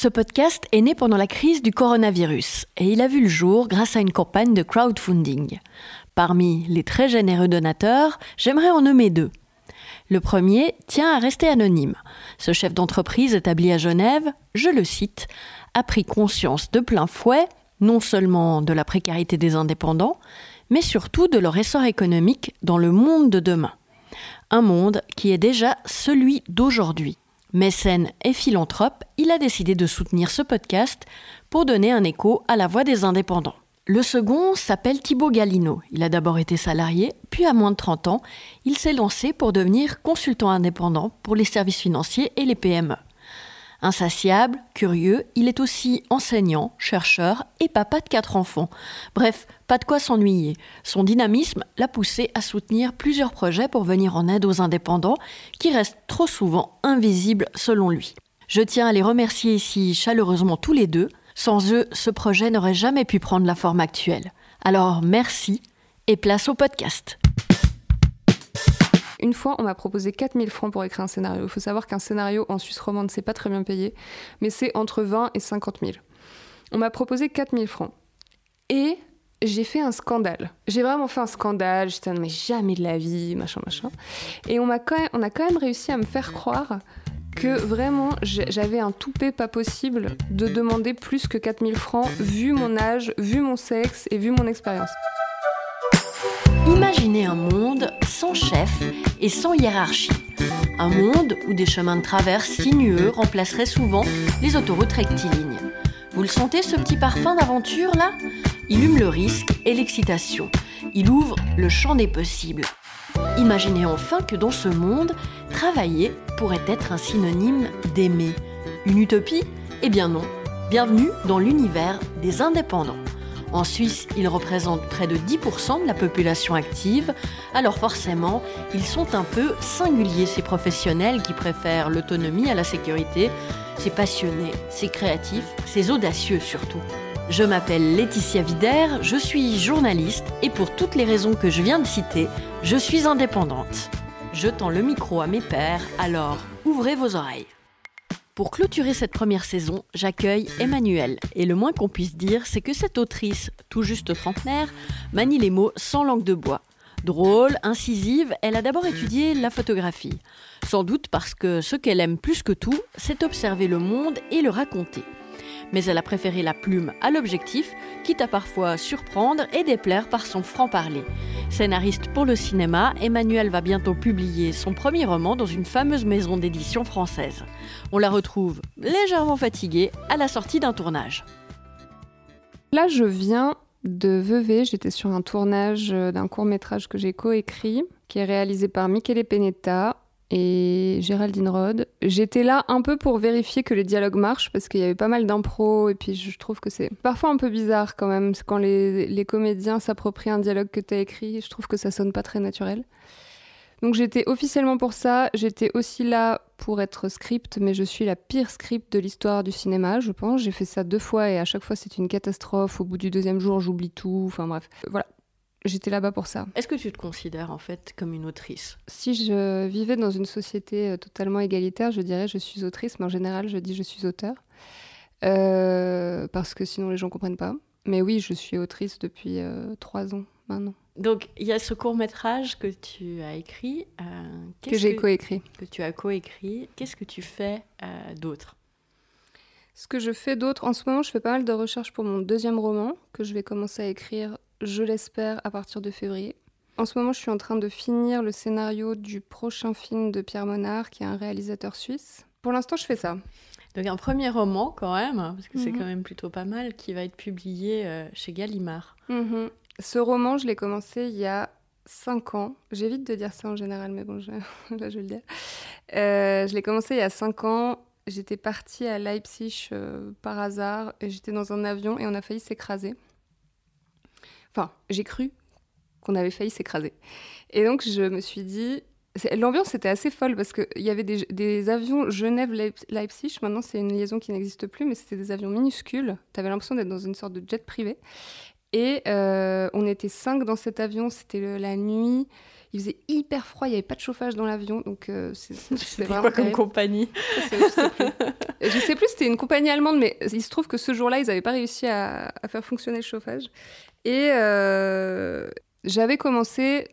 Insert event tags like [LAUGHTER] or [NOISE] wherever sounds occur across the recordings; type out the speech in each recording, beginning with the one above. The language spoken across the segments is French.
Ce podcast est né pendant la crise du coronavirus et il a vu le jour grâce à une campagne de crowdfunding. Parmi les très généreux donateurs, j'aimerais en nommer deux. Le premier tient à rester anonyme. Ce chef d'entreprise établi à Genève, je le cite, a pris conscience de plein fouet non seulement de la précarité des indépendants, mais surtout de leur essor économique dans le monde de demain. Un monde qui est déjà celui d'aujourd'hui. Mécène et philanthrope, il a décidé de soutenir ce podcast pour donner un écho à la voix des indépendants. Le second s'appelle Thibaut Galino. Il a d'abord été salarié, puis à moins de 30 ans, il s'est lancé pour devenir consultant indépendant pour les services financiers et les PME. Insatiable, curieux, il est aussi enseignant, chercheur et papa de quatre enfants. Bref, pas de quoi s'ennuyer. Son dynamisme l'a poussé à soutenir plusieurs projets pour venir en aide aux indépendants qui restent trop souvent invisibles selon lui. Je tiens à les remercier ici chaleureusement tous les deux. Sans eux, ce projet n'aurait jamais pu prendre la forme actuelle. Alors merci et place au podcast. Une fois, on m'a proposé 4000 francs pour écrire un scénario. Il faut savoir qu'un scénario en Suisse romande, c'est pas très bien payé, mais c'est entre 20 et 50 000. On m'a proposé 4000 francs. Et j'ai fait un scandale. J'ai vraiment fait un scandale. J'étais, mais jamais de la vie, machin, machin. Et on, a quand même, on a quand même réussi à me faire croire que vraiment j'avais un toupet pas possible de demander plus que 4000 francs vu mon âge, vu mon sexe et vu mon expérience. Imaginez un monde sans chef et sans hiérarchie. Un monde où des chemins de traverse sinueux remplaceraient souvent les autoroutes rectilignes. Vous le sentez ce petit parfum d'aventure là? Il hume le risque et l'excitation. Il ouvre le champ des possibles. Imaginez enfin que dans ce monde, travailler pourrait être un synonyme d'aimer. Une utopie? Eh bien non. Bienvenue dans l'univers des indépendants. En Suisse, ils représentent près de 10% de la population active, alors forcément, ils sont un peu singuliers, ces professionnels qui préfèrent l'autonomie à la sécurité. C'est passionné, c'est créatif, c'est audacieux surtout. Je m'appelle Laetitia Vider, je suis journaliste et pour toutes les raisons que je viens de citer, je suis indépendante. Je tends le micro à mes pairs, alors ouvrez vos oreilles. Pour clôturer cette première saison, j'accueille Emmanuel. Et le moins qu'on puisse dire, c'est que cette autrice, tout juste trentenaire, manie les mots sans langue de bois. Drôle, incisive, elle a d'abord étudié la photographie. Sans doute parce que ce qu'elle aime plus que tout, c'est observer le monde et le raconter mais elle a préféré la plume à l'objectif, quitte à parfois surprendre et déplaire par son franc-parler. Scénariste pour le cinéma, Emmanuel va bientôt publier son premier roman dans une fameuse maison d'édition française. On la retrouve légèrement fatiguée à la sortie d'un tournage. Là, je viens de Vevey. J'étais sur un tournage d'un court métrage que j'ai coécrit, qui est réalisé par Michele Penetta, et Géraldine Rode. J'étais là un peu pour vérifier que les dialogues marchent parce qu'il y avait pas mal d'impro et puis je trouve que c'est parfois un peu bizarre quand même quand les, les comédiens s'approprient un dialogue que tu as écrit. Je trouve que ça sonne pas très naturel. Donc j'étais officiellement pour ça. J'étais aussi là pour être script, mais je suis la pire script de l'histoire du cinéma, je pense. J'ai fait ça deux fois et à chaque fois c'est une catastrophe. Au bout du deuxième jour, j'oublie tout. Enfin bref, voilà. J'étais là-bas pour ça. Est-ce que tu te considères en fait comme une autrice? Si je vivais dans une société euh, totalement égalitaire, je dirais je suis autrice, mais en général je dis je suis auteur. Euh, parce que sinon les gens comprennent pas. Mais oui, je suis autrice depuis euh, trois ans maintenant. Donc il y a ce court métrage que tu as écrit. que j'ai coécrit. Que tu as coécrit. Qu'est-ce que tu fais d'autre? Ce que je fais d'autre, en ce moment, je fais pas mal de recherches pour mon deuxième roman que je vais commencer à écrire je l'espère, à partir de février. En ce moment, je suis en train de finir le scénario du prochain film de Pierre Monard, qui est un réalisateur suisse. Pour l'instant, je fais ça. Donc un premier roman quand même, parce que c'est mhm. quand même plutôt pas mal, qui va être publié euh, chez Gallimard. Mhm. Ce roman, je l'ai commencé il y a 5 ans. J'évite de dire ça en général, mais bon, je... [LAUGHS] là je vais le dire. Euh, je l'ai commencé il y a 5 ans. J'étais partie à Leipzig euh, par hasard et j'étais dans un avion et on a failli s'écraser. J'ai cru qu'on avait failli s'écraser. Et donc, je me suis dit. L'ambiance était assez folle parce qu'il y avait des, avions Genève-Leipzig. Maintenant, c'est une liaison qui n'existe plus, mais c'était des avions minuscules. Tu avais l'impression d'être dans une sorte de jet privé. Et euh, on était cinq dans cet avion. C'était la nuit. Il faisait hyper froid, il n'y avait pas de chauffage dans l'avion, donc euh, c'est [LAUGHS] C'était quoi comme compagnie [LAUGHS] Je sais plus. Je sais plus, c'était une compagnie allemande, mais il se trouve que ce jour-là, ils n'avaient pas réussi à, faire fonctionner le chauffage. Et euh, j'avais commencé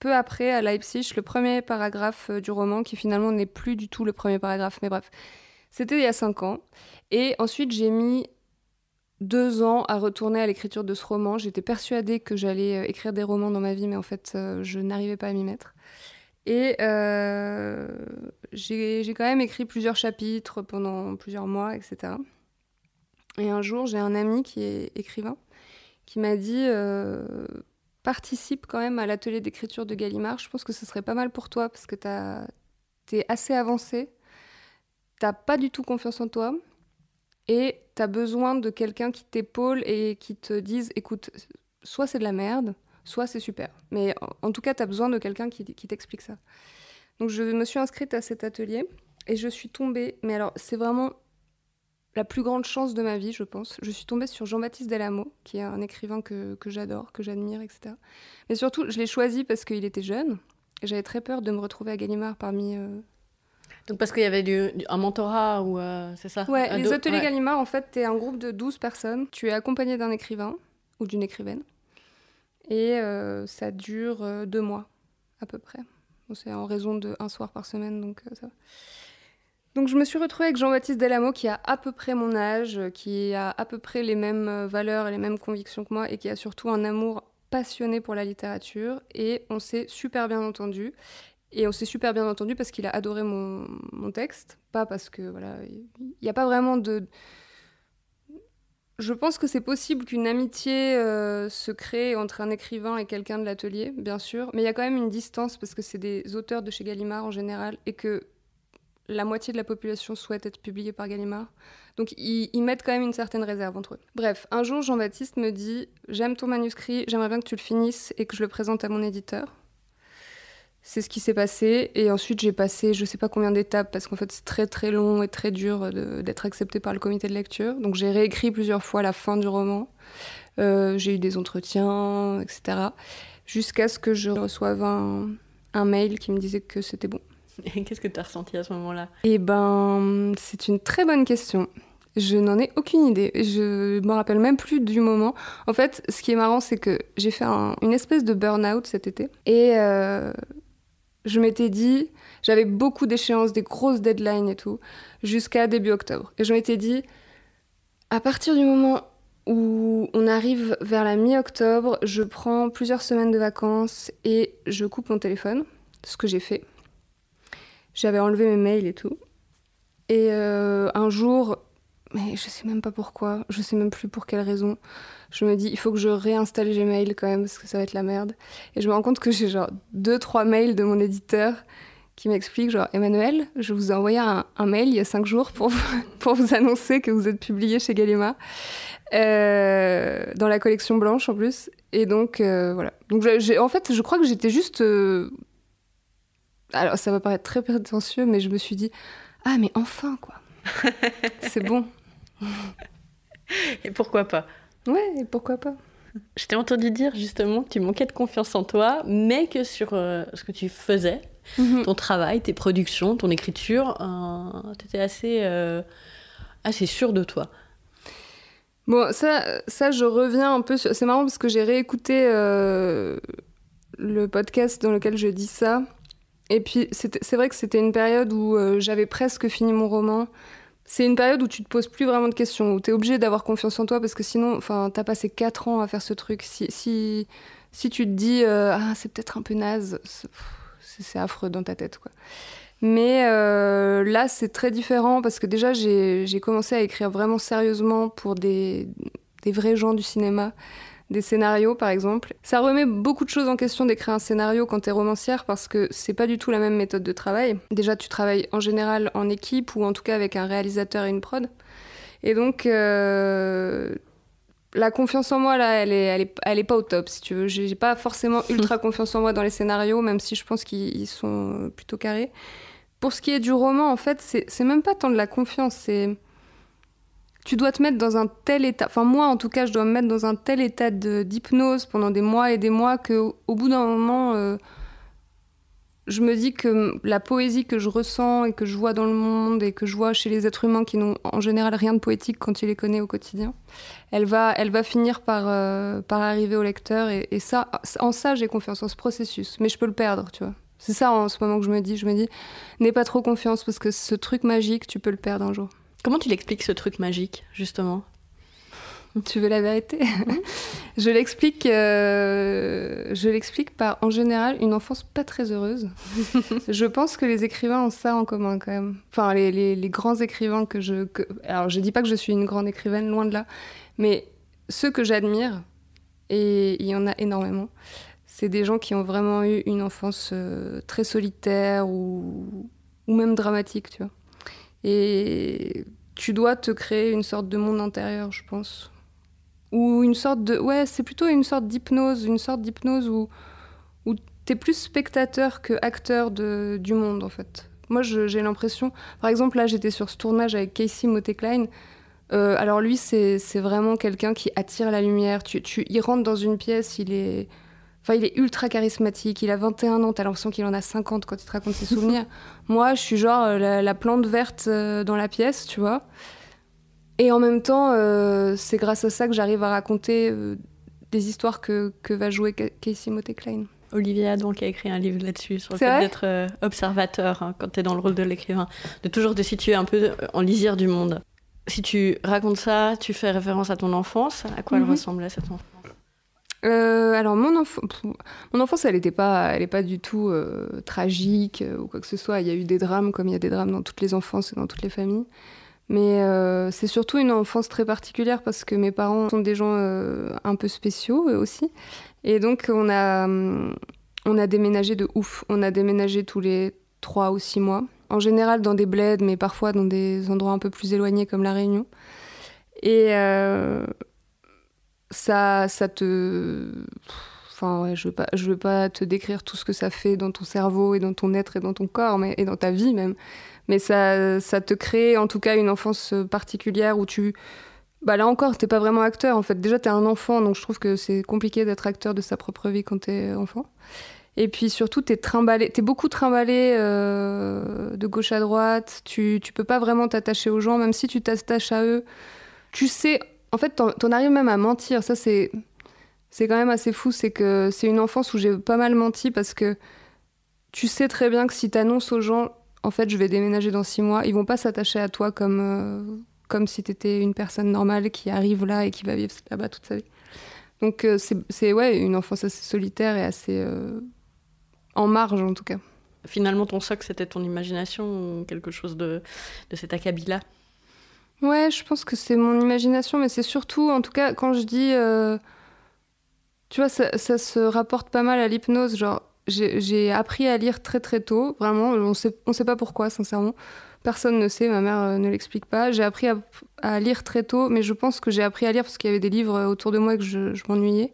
peu après à Leipzig le premier paragraphe euh, du roman, qui finalement n'est plus du tout le premier paragraphe, mais bref. C'était il y a cinq ans. Et ensuite, j'ai mis deux ans à retourner à l'écriture de ce roman. J'étais persuadée que j'allais euh, écrire des romans dans ma vie, mais en fait, euh, je n'arrivais pas à m'y mettre. Et euh, j'ai quand même écrit plusieurs chapitres pendant plusieurs mois, etc. Et un jour, j'ai un ami qui est écrivain qui m'a dit participe quand même à l'atelier d'écriture de Gallimard. Je pense que ce serait pas mal pour toi parce que tu es assez avancé. T'as pas du tout confiance en toi et tu as besoin de quelqu'un qui t'épaule et qui te dise écoute, soit c'est de la merde, soit c'est super. Mais en, tout cas, tu as besoin de quelqu'un qui, t'explique ça. Donc je me suis inscrite à cet atelier et je suis tombée, mais alors c'est vraiment la plus grande chance de ma vie, je pense. Je suis tombée sur Jean-Baptiste Delamo, qui est un écrivain que, j'adore, que j'admire, etc. Mais surtout, je l'ai choisi parce qu'il était jeune. J'avais très peur de me retrouver à Gallimard parmi euh, donc parce qu'il y avait du, un mentorat ou euh, c'est ça? Ouais, les ateliers Gallimard, en fait, tu es un groupe de 12 personnes. Tu es accompagné d'un écrivain ou d'une écrivaine. Et euh, ça dure euh, deux mois, à peu près. c'est en raison de un soir par semaine, donc ça Donc je me suis retrouvée avec Jean-Baptiste Delamo qui a à peu près mon âge, qui a à peu près les mêmes valeurs et les mêmes convictions que moi et qui a surtout un amour passionné pour la littérature et on s'est super bien entendu. Et on s'est super bien entendu parce qu'il a adoré mon, mon, texte, pas parce que voilà, il n'y a pas vraiment de. Je pense que c'est possible qu'une amitié euh, se crée entre un écrivain et quelqu'un de l'atelier, bien sûr, mais il y a quand même une distance parce que c'est des auteurs de chez Gallimard en général et que la moitié de la population souhaite être publiée par Gallimard. Donc ils, ils, mettent quand même une certaine réserve entre eux. Bref, un jour, Jean-Baptiste me dit J'aime ton manuscrit, j'aimerais bien que tu le finisses et que je le présente à mon éditeur. C'est ce qui s'est passé. Et ensuite, j'ai passé je sais pas combien d'étapes parce qu'en fait, c'est très très long et très dur d'être accepté par le comité de lecture. Donc, j'ai réécrit plusieurs fois la fin du roman. Euh, j'ai eu des entretiens, etc. Jusqu'à ce que je reçoive un, un mail qui me disait que c'était bon. [LAUGHS] Qu'est-ce que tu as ressenti à ce moment-là? Eh ben, c'est une très bonne question. Je n'en ai aucune idée. Je me rappelle même plus du moment. En fait, ce qui est marrant, c'est que j'ai fait une espèce de burn-out cet été. Et euh, je m'étais dit, j'avais beaucoup d'échéances, des grosses deadlines et tout, jusqu'à début octobre. Et je m'étais dit, à partir du moment où on arrive vers la mi-octobre, je prends plusieurs semaines de vacances et je coupe mon téléphone, ce que j'ai fait. J'avais enlevé mes mails et tout. Et euh, un jour, mais je sais même pas pourquoi, je sais même plus pour quelle raison. Je me dis, il faut que je réinstalle Gmail quand même, parce que ça va être la merde. Et je me rends compte que j'ai genre deux, trois mails de mon éditeur qui m'expliquent, genre, Emmanuel, je vous ai envoyé un, mail il y a cinq jours pour vous, [LAUGHS] pour vous annoncer que vous êtes publié chez Gallimard, euh, dans la collection blanche en plus. Et donc, euh, voilà. Donc, en fait, je crois que j'étais juste. Euh, alors, ça va paraître très prétentieux, mais je me suis dit, ah, mais enfin, quoi. [LAUGHS] C'est bon. [LAUGHS] et pourquoi pas Ouais, et pourquoi pas Je t'ai entendu dire justement que tu manquais de confiance en toi, mais que sur euh, ce que tu faisais, mhm. ton travail, tes productions, ton écriture, euh, tu étais assez, euh, assez sûr de toi. Bon, ça, ça, je reviens un peu sur... C'est marrant parce que j'ai réécouté le podcast dans lequel je dis ça. Et puis, c'est vrai que c'était une période où j'avais presque fini mon roman c'est une période où tu te poses plus vraiment de questions, où tu es obligé d'avoir confiance en toi parce que sinon, enfin, as passé 4 ans à faire ce truc. Si, si, si tu te dis, euh, ah, c'est peut-être un peu naze, c'est affreux dans ta tête, quoi. Mais euh, là, c'est très différent parce que déjà, j'ai commencé à écrire vraiment sérieusement pour des, des vrais gens du cinéma des scénarios par exemple. Ça remet beaucoup de choses en question d'écrire un scénario quand t'es romancière parce que c'est pas du tout la même méthode de travail. Déjà tu travailles en général en équipe ou en tout cas avec un réalisateur et une prod. Et donc euh, la confiance en moi là, elle est, elle est, elle est pas au top si tu veux. J'ai pas forcément [LAUGHS] ultra confiance en moi dans les scénarios même si je pense qu'ils sont plutôt carrés. Pour ce qui est du roman en fait c'est même pas tant de la confiance, c'est tu dois te mettre dans un tel état, enfin moi en tout cas je dois me mettre dans un tel état d'hypnose pendant des mois et des mois que au bout d'un moment euh, je me dis que la poésie que je ressens et que je vois dans le monde et que je vois chez les êtres humains qui n'ont en général rien de poétique quand tu les connais au quotidien, elle va, elle va finir par, euh, par arriver au lecteur. Et, ça, en ça, j'ai confiance en ce processus. Mais je peux le perdre, tu vois. C'est ça en ce moment que je me dis. Je me dis, n'aie pas trop confiance parce que ce truc magique, tu peux le perdre un jour. Comment tu l'expliques ce truc magique, justement? Tu veux la vérité? Je l'explique, euh, je l'explique par, en général, une enfance pas très heureuse. [LAUGHS] je pense que les écrivains ont ça en commun quand même. Enfin, les, les, grands écrivains que je, alors je dis pas que je suis une grande écrivaine, loin de là, mais ceux que j'admire, et il y en a énormément, c'est des gens qui ont vraiment eu une enfance euh, très solitaire ou, ou même dramatique, tu vois. Et tu dois te créer une sorte de monde intérieur, je pense. Ou une sorte de ouais c'est plutôt une sorte d'hypnose une sorte d'hypnose où où t'es plus spectateur que acteur de, du monde en fait. Moi j'ai l'impression par exemple là j'étais sur ce tournage avec Casey Moteklein euh, alors lui c'est vraiment quelqu'un qui attire la lumière. Tu, tu il rentre dans une pièce il est Enfin, il est ultra charismatique, il a 21 ans, t'as l'impression qu'il en a 50 quand il te raconte ses souvenirs. [LAUGHS] Moi, je suis genre euh, la, la plante verte euh, dans la pièce, tu vois. Et en même temps, euh, c'est grâce à ça que j'arrive à raconter euh, des histoires que, que, va jouer Casey Motte Klein. Olivia donc a écrit un livre là-dessus sur le fait d'être euh, observateur hein, quand tu es dans le rôle de l'écrivain, de toujours te situer un peu en lisière du monde. Si tu racontes ça, tu fais référence à ton enfance, à quoi elle mhm. ressemblait cette enfance? Alors mon, enfance, mon enfance, elle n'était pas, elle est pas du tout tragique ou quoi que ce soit. Il y a eu des drames comme il y a des drames dans toutes les enfances et dans toutes les familles. Mais euh, c'est surtout une enfance très particulière parce que mes parents sont des gens euh, un peu spéciaux aussi. Et donc on a, on a déménagé de ouf. On a déménagé tous les trois ou six mois. En général dans des bleds, mais parfois dans des endroits un peu plus éloignés comme La Réunion. Et euh, ça, ça te... Enfin, ouais, je ne veux, pas, veux pas te décrire tout ce que ça fait dans ton cerveau et dans ton être et dans ton corps, mais, et dans ta vie même mais ça, ça te crée en tout cas une enfance particulière où tu... Bah là encore, t'es pas vraiment acteur en fait. Déjà, t'es un enfant, donc je trouve que c'est compliqué d'être acteur de sa propre vie quand t'es enfant. Et puis surtout, t'es trimballé, t'es beaucoup trimballé euh, de gauche à droite. Tu, tu peux pas vraiment t'attacher aux gens, même si tu t'attaches à eux. Tu sais, en fait, t'en arrives même à mentir. Ça, c'est, c'est quand même assez fou. C'est que c'est une enfance où j'ai pas mal menti parce que tu sais très bien que si t'annonces aux gens en fait, je vais déménager dans six mois. Ils vont pas s'attacher à toi comme, euh, comme si tu étais une personne normale qui arrive là et qui va vivre là-bas toute sa vie. Donc, euh, c'est ouais, une enfance assez solitaire et assez euh, en marge, en tout cas. Finalement, ton socle, c'était ton imagination ou quelque chose de, de cet acabit-là? Ouais, je pense que c'est mon imagination, mais c'est surtout, en tout cas, quand je dis. tu vois, ça, ça, se rapporte pas mal à l'hypnose. Genre, j'ai appris à lire très très tôt, vraiment. On sait, on sait pas pourquoi, sincèrement. Personne ne sait, ma mère euh, ne l'explique pas. J'ai appris à, lire très tôt, mais je pense que j'ai appris à lire parce qu'il y avait des livres autour de moi et que je, m'ennuyais.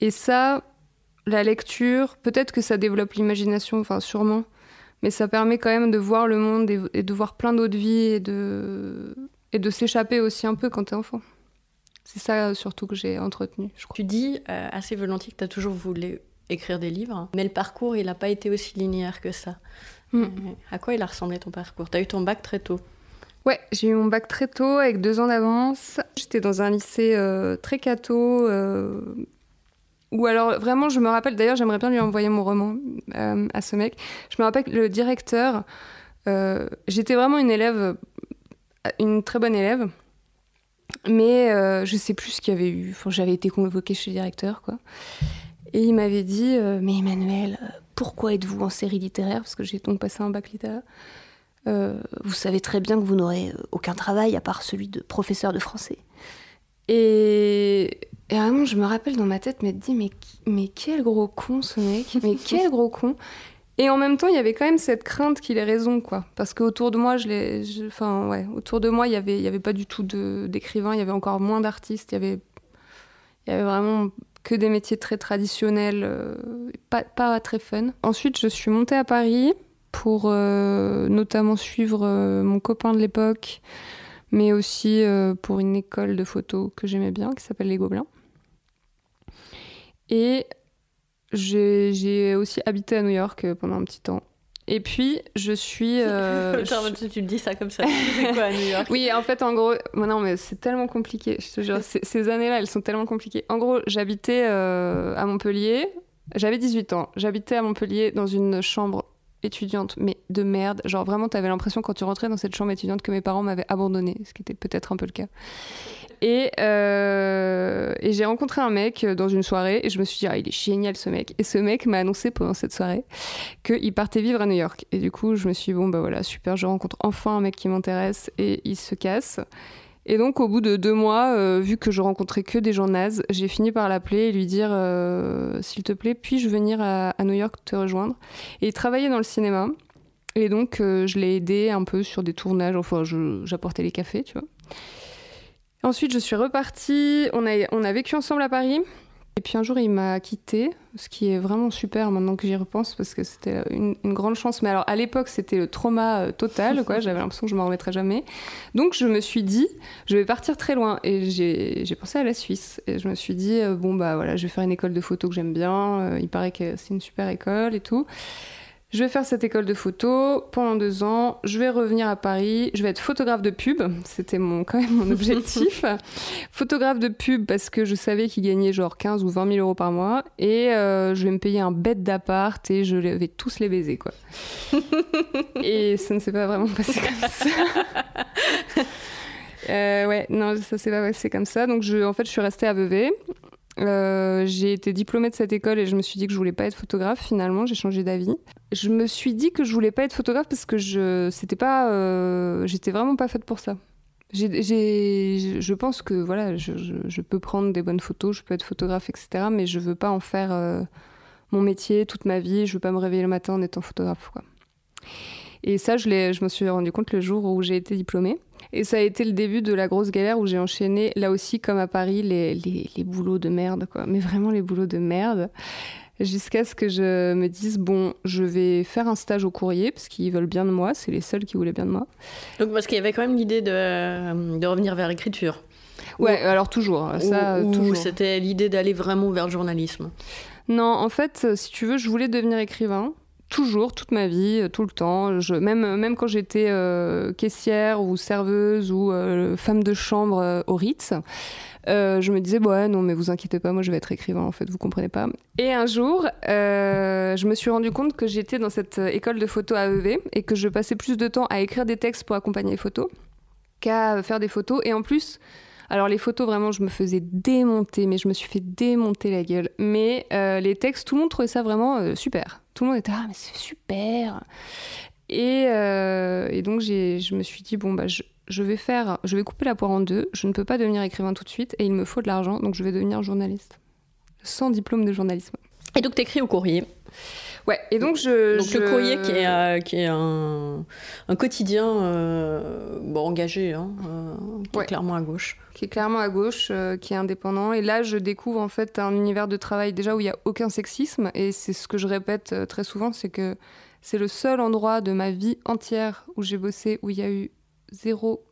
Et ça, la lecture, peut-être que ça développe l'imagination, enfin sûrement, mais ça permet quand même de voir le monde et, de voir plein d'autres vies et de, et de s'échapper aussi un peu quand t'es enfant. C'est ça surtout que j'ai entretenu, je crois. Tu dis euh, assez volontiers que tu as toujours voulu écrire des livres. Mais le parcours, il n'a pas été aussi linéaire que ça. Mm. Euh, à quoi il a ressemblé ton parcours? Tu as eu ton bac très tôt Ouais, j'ai eu mon bac très tôt, avec deux ans d'avance. J'étais dans un lycée euh, très catho. Ou alors, vraiment, je me rappelle, d'ailleurs, j'aimerais bien lui envoyer mon roman à ce mec. Je me rappelle que le directeur, j'étais vraiment une élève, une très bonne élève. Mais je sais plus ce qu'il y avait eu. Enfin, J'avais été convoquée chez le directeur, quoi. Et il m'avait dit euh, Mais Emmanuel, euh, pourquoi êtes-vous en série littéraire? Parce que j'ai donc passé un bac littéraire. Euh, vous savez très bien que vous n'aurez aucun travail à part celui de professeur de français. Et, et vraiment, je me rappelle dans ma tête me dit mais, mais quel gros con ce mec Mais quel gros con Et en même temps, il y avait quand même cette crainte qu'il ait raison, quoi. Parce qu'autour de moi, je l'ai. Enfin, ouais, autour de moi, il n'y avait, y avait pas du tout d'écrivains, il y avait encore moins d'artistes, il y avait, il y avait vraiment que des métiers très traditionnels, euh, pas, pas, très fun. Ensuite, je suis montée à Paris pour euh, notamment suivre euh, mon copain de l'époque, mais aussi pour une école de photo que j'aimais bien, qui s'appelle Les Gobelins. Et j'ai aussi habité à New York pendant un petit temps. Et puis, je suis. [LAUGHS] Euh, tu me dis ça comme ça. C'est quoi à New York? Oui, en fait, en gros. non, mais c'est tellement compliqué. Je te jure, ces années-là, elles sont tellement compliquées. En gros, j'habitais euh, à Montpellier. J'avais 18 ans. J'habitais à Montpellier dans une chambre étudiante, mais de merde. Genre, vraiment, t'avais l'impression quand tu rentrais dans cette chambre étudiante que mes parents m'avaient abandonné, ce qui était peut-être un peu le cas. Euh, et, j'ai rencontré un mec dans une soirée et je me suis dit, ah, il est génial ce mec. Et ce mec m'a annoncé pendant cette soirée qu'il partait vivre à New York. Et du coup, je me suis dit, bon, bah voilà, super, je rencontre enfin un mec qui m'intéresse et il se casse. Et donc, au bout de deux mois, euh, vu que je rencontrais que des gens nazes, j'ai fini par l'appeler et lui dire euh, S'il te plaît, puis-je venir à, New York te rejoindre Et il travaillait dans le cinéma. Et donc, je l'ai aidé un peu sur des tournages. Enfin, j'apportais les cafés, tu vois. Ensuite, je suis repartie. On a, on a vécu ensemble à Paris. Et puis un jour, il m'a quitté, ce qui est vraiment super maintenant que j'y repense parce que c'était une, grande chance. Mais alors à l'époque, c'était le trauma euh, total, quoi. [LAUGHS] J'avais l'impression que je m'en remettrais jamais. Donc je me suis dit, je vais partir très loin. Et j'ai pensé à la Suisse. Et je me suis dit, euh, bon bah voilà, je vais faire une école de photo que j'aime bien. Euh, il paraît que c'est une super école et tout. Je vais faire cette école de photo pendant deux ans. Je vais revenir à Paris. Je vais être photographe de pub. C'était mon, quand même mon objectif. [LAUGHS] photographe de pub parce que je savais qu'il gagnait genre 15 ou 20 000 euros par mois. Et euh, je vais me payer un bête d'appart et je vais tous les baiser, quoi. [LAUGHS] et ça ne s'est pas vraiment passé comme ça. [LAUGHS] Euh, ouais, non, ça s'est pas passé comme ça. Donc, je, en fait, je suis restée à Vevey. Euh, j'ai été diplômée de cette école et je me suis dit que je voulais pas être photographe. Finalement, j'ai changé d'avis. Je me suis dit que je voulais pas être photographe parce que je, c'était pas, euh, j'étais vraiment pas faite pour ça. je pense que voilà, je, peux prendre des bonnes photos, je peux être photographe, etc. Mais je veux pas en faire euh, mon métier toute ma vie. Je veux pas me réveiller le matin en étant photographe. Et ça, je, je me suis rendu compte le jour où j'ai été diplômée. Et ça a été le début de la grosse galère où j'ai enchaîné, là aussi comme à Paris, les, les, les boulots de merde, quoi. Mais vraiment les boulots de merde. Jusqu'à ce que je me dise, bon, je vais faire un stage au courrier, parce qu'ils veulent bien de moi, c'est les seuls qui voulaient bien de moi. Donc parce qu'il y avait quand même l'idée de, de revenir vers l'écriture. Ouais, alors toujours. Ça, ou, c'était l'idée d'aller vraiment vers le journalisme Non, en fait, si tu veux, je voulais devenir écrivain toujours, toute ma vie, euh, tout le temps. Même, même quand j'étais euh, caissière ou serveuse ou euh, femme de chambre au Ritz, je me disais, ouais, non, mais vous inquiétez pas, moi je vais être écrivain, en fait, vous comprenez pas. Et un jour, je me suis rendu compte que j'étais dans cette école de photo AEV et que je passais plus de temps à écrire des textes pour accompagner les photos qu'à faire des photos. Et en plus, alors les photos, vraiment, je me faisais démonter, mais je me suis fait démonter la gueule. Mais les textes, tout le monde trouvait ça vraiment super. Tout le monde était ah mais c'est super. Et, euh, donc je me suis dit bon bah je, vais faire, je vais couper la poire en deux. Je ne peux pas devenir écrivain tout de suite et il me faut de l'argent, donc je vais devenir journaliste sans diplôme de journalisme. Et donc tu écris au courrier. Ouais, et donc je. Donc le courrier qui est, euh, qui est un, un quotidien euh, bon, engagé, hein, qui est clairement à gauche. Qui est clairement à gauche, qui est indépendant. Et là, je découvre en fait un univers de travail déjà où il n'y a aucun sexisme. Et c'est ce que je répète très souvent c'est que c'est le seul endroit de ma vie entière où j'ai bossé où il y a eu zéro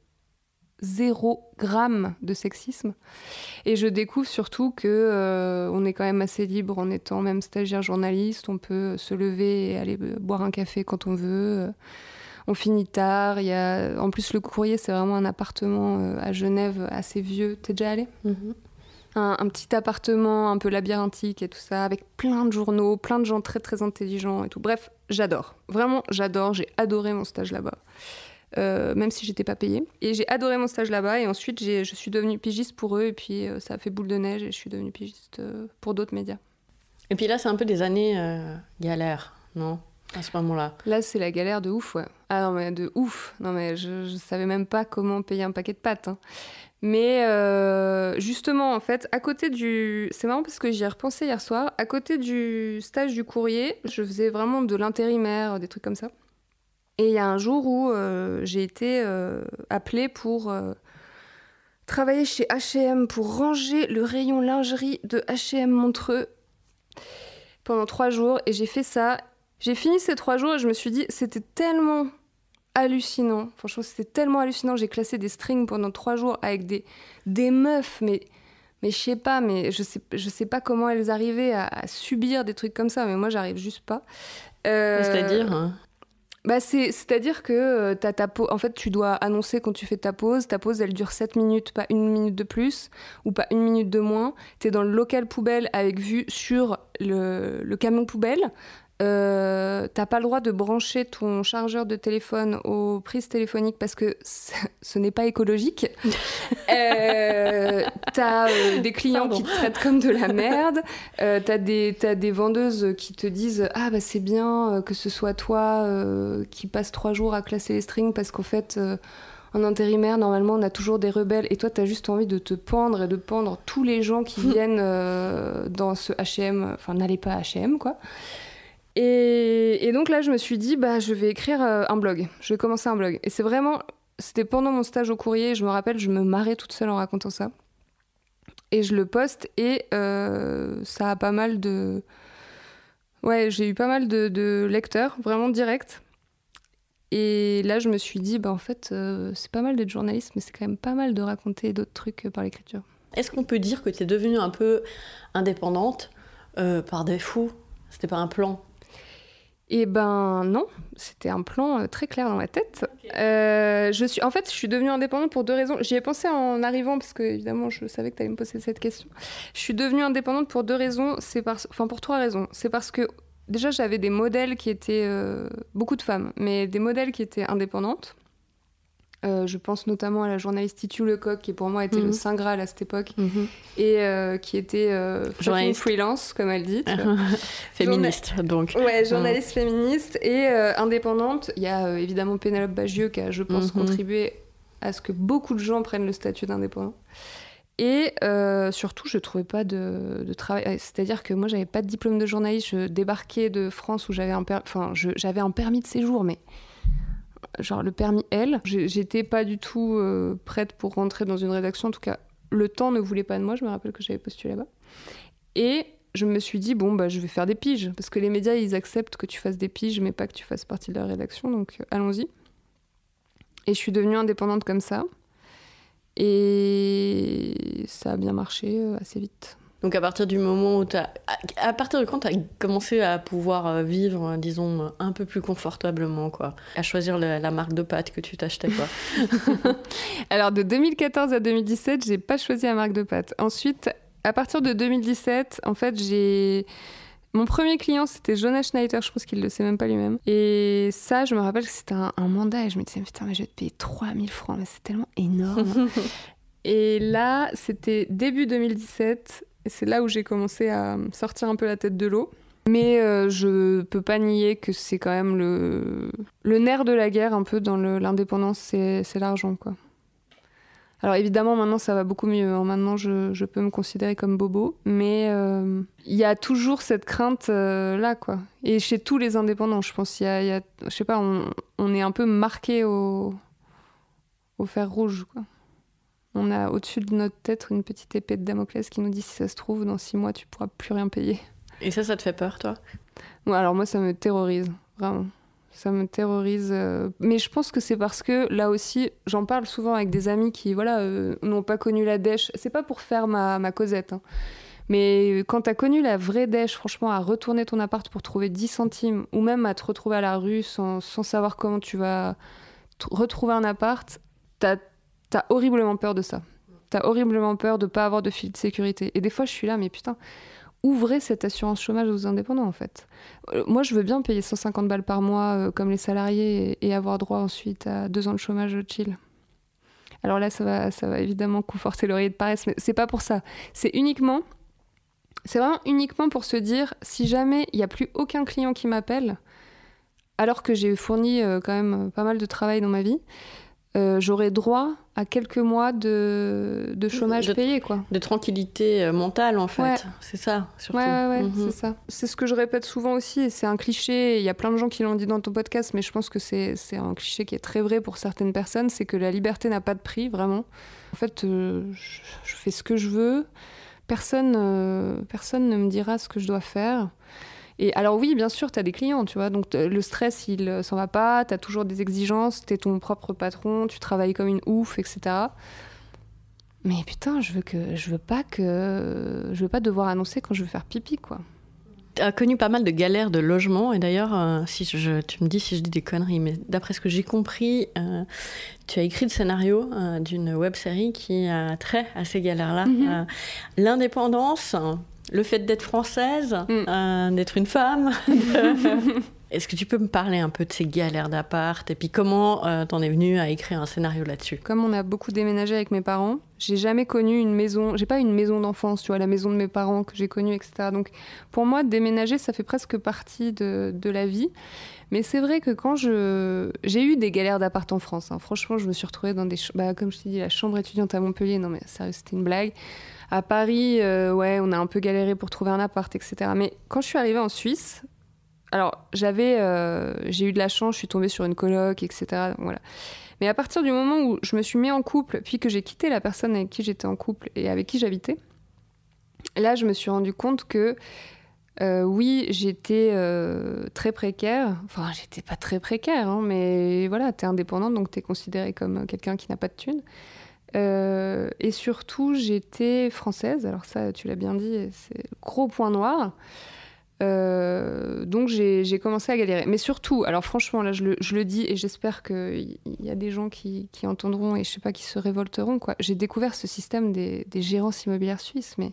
zéro gramme de sexisme. Et je découvre surtout que euh, on est quand même assez libre en étant même stagiaire journaliste. On peut se lever et aller boire un café quand on veut. On finit tard. Il y a... En plus, le courrier, c'est vraiment un appartement euh, à Genève assez vieux. T'es déjà allé? Mm-hmm. un, un, petit appartement un peu labyrinthique et tout ça, avec plein de journaux, plein de gens très très intelligents et tout. Bref, j'adore. Vraiment, j'adore. J'ai adoré mon stage là-bas. Euh, même si j'étais pas payée. Et j'ai adoré mon stage là-bas. Et ensuite, je suis devenue pigiste pour eux. Et puis, euh, ça a fait boule de neige et je suis devenue pigiste euh, pour d'autres médias. Et puis là, c'est un peu des années galère, non À ce moment-là? Là, c'est la galère de ouf, ouais. Ah non, mais de ouf. Non, mais je, je savais même pas comment payer un paquet de pâtes. Hein. Mais justement, en fait, à côté du. C'est marrant parce que j'y ai repensé hier soir. À côté du stage du courrier, je faisais vraiment de l'intérimaire, des trucs comme ça. Et il y a un jour où euh, j'ai été euh, appelée pour euh, travailler chez HM, pour ranger le rayon lingerie de HM Montreux pendant trois jours. Et j'ai fait ça. J'ai fini ces trois jours et je me suis dit, c'était tellement hallucinant. Franchement, c'était tellement hallucinant. J'ai classé des strings pendant trois jours avec des, des meufs, mais mais je sais pas, mais je sais, je sais pas comment elles arrivaient à, subir des trucs comme ça, mais moi j'arrive juste pas. C'est-à-dire hein bah c'est-à-dire que euh, ta en fait, tu dois annoncer quand tu fais ta pause. Ta pause, elle dure 7 minutes, pas une minute de plus, ou pas une minute de moins. Tu es dans le local poubelle avec vue sur le camion poubelle. Euh, t'as pas le droit de brancher ton chargeur de téléphone aux prises téléphoniques parce que ce n'est pas écologique. [LAUGHS] euh, t'as euh, des clients qui te traitent comme de la merde. Euh, t'as des, des vendeuses qui te disent Ah, bah c'est bien que ce soit toi qui passe trois jours à classer les strings parce qu'en fait. En intérimaire, normalement, on a toujours des rebelles et toi, tu as juste envie de te pendre et de pendre tous les gens qui [LAUGHS] viennent dans ce HM. Enfin, n'allez pas à HM, quoi. Et, donc là, je me suis dit, bah, je vais écrire euh, un blog. Je vais commencer un blog. Et c'est vraiment, c'était pendant mon stage au courrier. Je me rappelle, je me marrais toute seule en racontant ça. Et je le poste et euh, ça a pas mal de. Ouais, j'ai eu pas mal de, lecteurs, vraiment direct. Et là, je me suis dit, bah, en fait, euh, c'est pas mal d'être journaliste, mais c'est quand même pas mal de raconter d'autres trucs par l'écriture. Est-ce qu'on peut dire que tu es devenue un peu indépendante par défaut? C'était pas un plan? Eh ben non, c'était un plan euh, très clair dans ma tête. Euh, je suis, en fait, je suis devenue indépendante pour deux raisons. J'y ai pensé en arrivant parce que évidemment, je savais que tu allais me poser cette question. Je suis devenue indépendante pour deux raisons. C'est parce, enfin pour trois raisons. C'est parce que déjà j'avais des modèles qui étaient euh, beaucoup de femmes, mais des modèles qui étaient indépendantes. Euh, je pense notamment à la journaliste Titu Lecoq, qui pour moi était le mhm. Saint Graal à cette époque, mhm. et euh, qui était euh, freelance, comme elle dit. [LAUGHS] féministe, donc. Ouais, journaliste féministe et indépendante. Il y a évidemment Pénélope Bagieux qui a, je pense, mhm. contribué à ce que beaucoup de gens prennent le statut d'indépendant. Et surtout, je trouvais pas de, travail. C'est-à-dire que moi, j'avais pas de diplôme de journaliste. Je débarquais de France où j'avais un, enfin, j'avais un permis de séjour, mais genre le permis L. J'étais pas du tout euh, prête pour rentrer dans une rédaction. En tout cas, le temps ne voulait pas de moi. Je me rappelle que j'avais postulé là-bas. Et je me suis dit, bon, bah, je vais faire des piges. Parce que les médias, ils acceptent que tu fasses des piges, mais pas que tu fasses partie de la rédaction. Donc, euh, allons-y. Et je suis devenue indépendante comme ça. Et ça a bien marché euh, assez vite. Donc à partir du moment où tu as... À partir de quand tu as commencé à pouvoir euh, vivre, disons, un peu plus confortablement, quoi? À choisir la, marque de pâte que tu t'achetais, quoi? [LAUGHS] Alors de 2014 à 2017, j'ai pas choisi la marque de pâte. Ensuite, à partir de 2017, en fait, j'ai... Mon premier client, c'était Jonas Schneider, je pense qu'il le sait même pas lui-même. Et ça, je me rappelle que c'était un, mandat et je me disais, putain, mais je vais te payer 3000 francs, mais c'est tellement énorme. [LAUGHS] et là, c'était début 2017 c'est là où j'ai commencé à sortir un peu la tête de l'eau. Mais euh, je peux pas nier que c'est quand même le, le nerf de la guerre un peu dans l'indépendance, c'est l'argent quoi. Alors évidemment maintenant ça va beaucoup mieux, hein. maintenant je, je, peux me considérer comme bobo, mais euh, il y a toujours cette crainte euh, là quoi. Et chez tous les indépendants je pense, il y a, je sais pas, on, on, est un peu marqué au, au fer rouge quoi. On a au-dessus de notre tête une petite épée de Damoclès qui nous dit si ça se trouve, dans six mois, tu pourras plus rien payer. Et ça, ça te fait peur, toi? Alors moi, ça me terrorise, vraiment. Ça me terrorise. Euh, mais je pense que c'est parce que là aussi, j'en parle souvent avec des amis qui, voilà, euh, n'ont pas connu la dèche. C'est pas pour faire ma, ma Cosette, hein. Mais quand t'as connu la vraie dèche, franchement, à retourner ton appart pour trouver 10 centimes, ou même à te retrouver à la rue sans, sans savoir comment tu vas retrouver un appart, t'as t'as horriblement peur de ça. T'as horriblement peur de pas avoir de fil de sécurité. Et des fois, je suis là, mais putain, ouvrez cette assurance chômage aux indépendants, en fait. Euh, moi, je veux bien payer 150 balles par mois euh, comme les salariés et, avoir droit ensuite à deux ans de chômage chill. Alors là, ça va, ça va évidemment conforter l'oreiller de paresse, mais c'est pas pour ça. C'est uniquement, c'est vraiment uniquement pour se dire, si jamais il n'y a plus aucun client qui m'appelle, alors que j'ai fourni euh, quand même pas mal de travail dans ma vie, euh, j'aurais droit à quelques mois de, de chômage payé, quoi. De tranquillité euh, mentale, en fait. C'est ça, surtout. Ouais, ouais, mhm. c'est ça. C'est ce que je répète souvent aussi, et c'est un cliché. Il y a plein de gens qui l'ont dit dans ton podcast, mais je pense que c'est un cliché qui est très vrai pour certaines personnes. C'est que la liberté n'a pas de prix, vraiment. En fait, euh, je, fais ce que je veux. Personne, personne ne me dira ce que je dois faire. Et alors oui, bien sûr, tu as des clients, tu vois, donc le stress, il euh, s'en va pas, tu as toujours des exigences, tu es ton propre patron, tu travailles comme une ouf, etc. mais putain, je veux que je veux pas que je veux pas devoir annoncer quand je veux faire pipi quoi. Tu as connu pas mal de galères de logement et d'ailleurs, euh, si je, tu me dis si je dis des conneries, mais d'après ce que j'ai compris, euh, tu as écrit le scénario euh, d'une web série qui a trait à ces galères-là. Mhm. L'indépendance, le fait d'être française, mm. d'être une femme. [LAUGHS] Est-ce que tu peux me parler un peu de ces galères d'appart et puis comment euh, t'en es venu à écrire un scénario là-dessus? Comme on a beaucoup déménagé avec mes parents, j'ai jamais connu une maison, j'ai pas une maison d'enfance, tu vois, la maison de mes parents que j'ai connue, etc. Donc pour moi, déménager, ça fait presque partie de, de la vie. Mais c'est vrai que quand je. J'ai eu des galères d'appart en France. Hein. Franchement, je me suis retrouvée dans des. Bah, comme je t'ai dit, la chambre étudiante à Montpellier, non mais sérieux, c'était une blague. À Paris, euh, ouais, on a un peu galéré pour trouver un appart, etc. Mais quand je suis arrivée en Suisse, alors, j'avais, euh, j'ai eu de la chance, je suis tombée sur une coloc, etc. Voilà. Mais à partir du moment où je me suis mis en couple, puis que j'ai quitté la personne avec qui j'étais en couple et avec qui j'habitais, là, je me suis rendu compte que euh, oui, j'étais très précaire. Enfin, j'étais pas très précaire, hein, mais voilà, t'es indépendante, donc t'es considérée comme quelqu'un qui n'a pas de thunes. et surtout, j'étais française. Alors ça, tu l'as bien dit, c'est le gros point noir. Euh, donc j'ai commencé à galérer. Mais surtout, alors franchement, là je le, dis et j'espère qu'il y a des gens qui, entendront et je sais pas, qui se révolteront. J'ai découvert ce système des, des, gérances immobilières suisses. Mais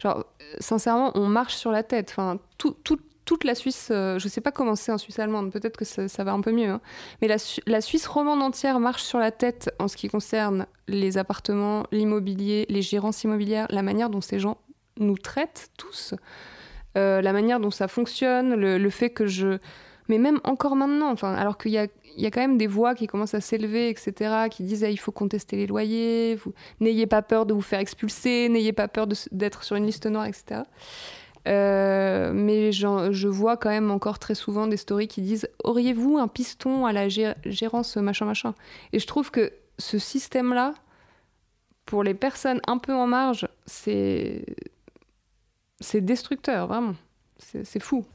genre, sincèrement, on marche sur la tête. Enfin, tout, tout, toute la Suisse, euh, je sais pas comment c'est en Suisse allemande, peut-être que ça, va un peu mieux, hein. mais la, Suisse romande entière marche sur la tête en ce qui concerne les appartements, l'immobilier, les gérances immobilières, la manière dont ces gens nous traitent tous. Euh, la manière dont ça fonctionne, le, fait que je... Mais même encore maintenant, enfin, alors qu'il y a, quand même des voix qui commencent à s'élever, etc., qui disent ah, il faut contester les loyers, n'ayez pas peur de vous faire expulser, n'ayez pas peur d'être sur une liste noire, etc. Euh, mais je vois quand même encore très souvent des stories qui disent auriez-vous un piston à la gérance machin machin? Et je trouve que ce système-là, pour les personnes un peu en marge, c'est c'est destructeur, vraiment. C'est fou.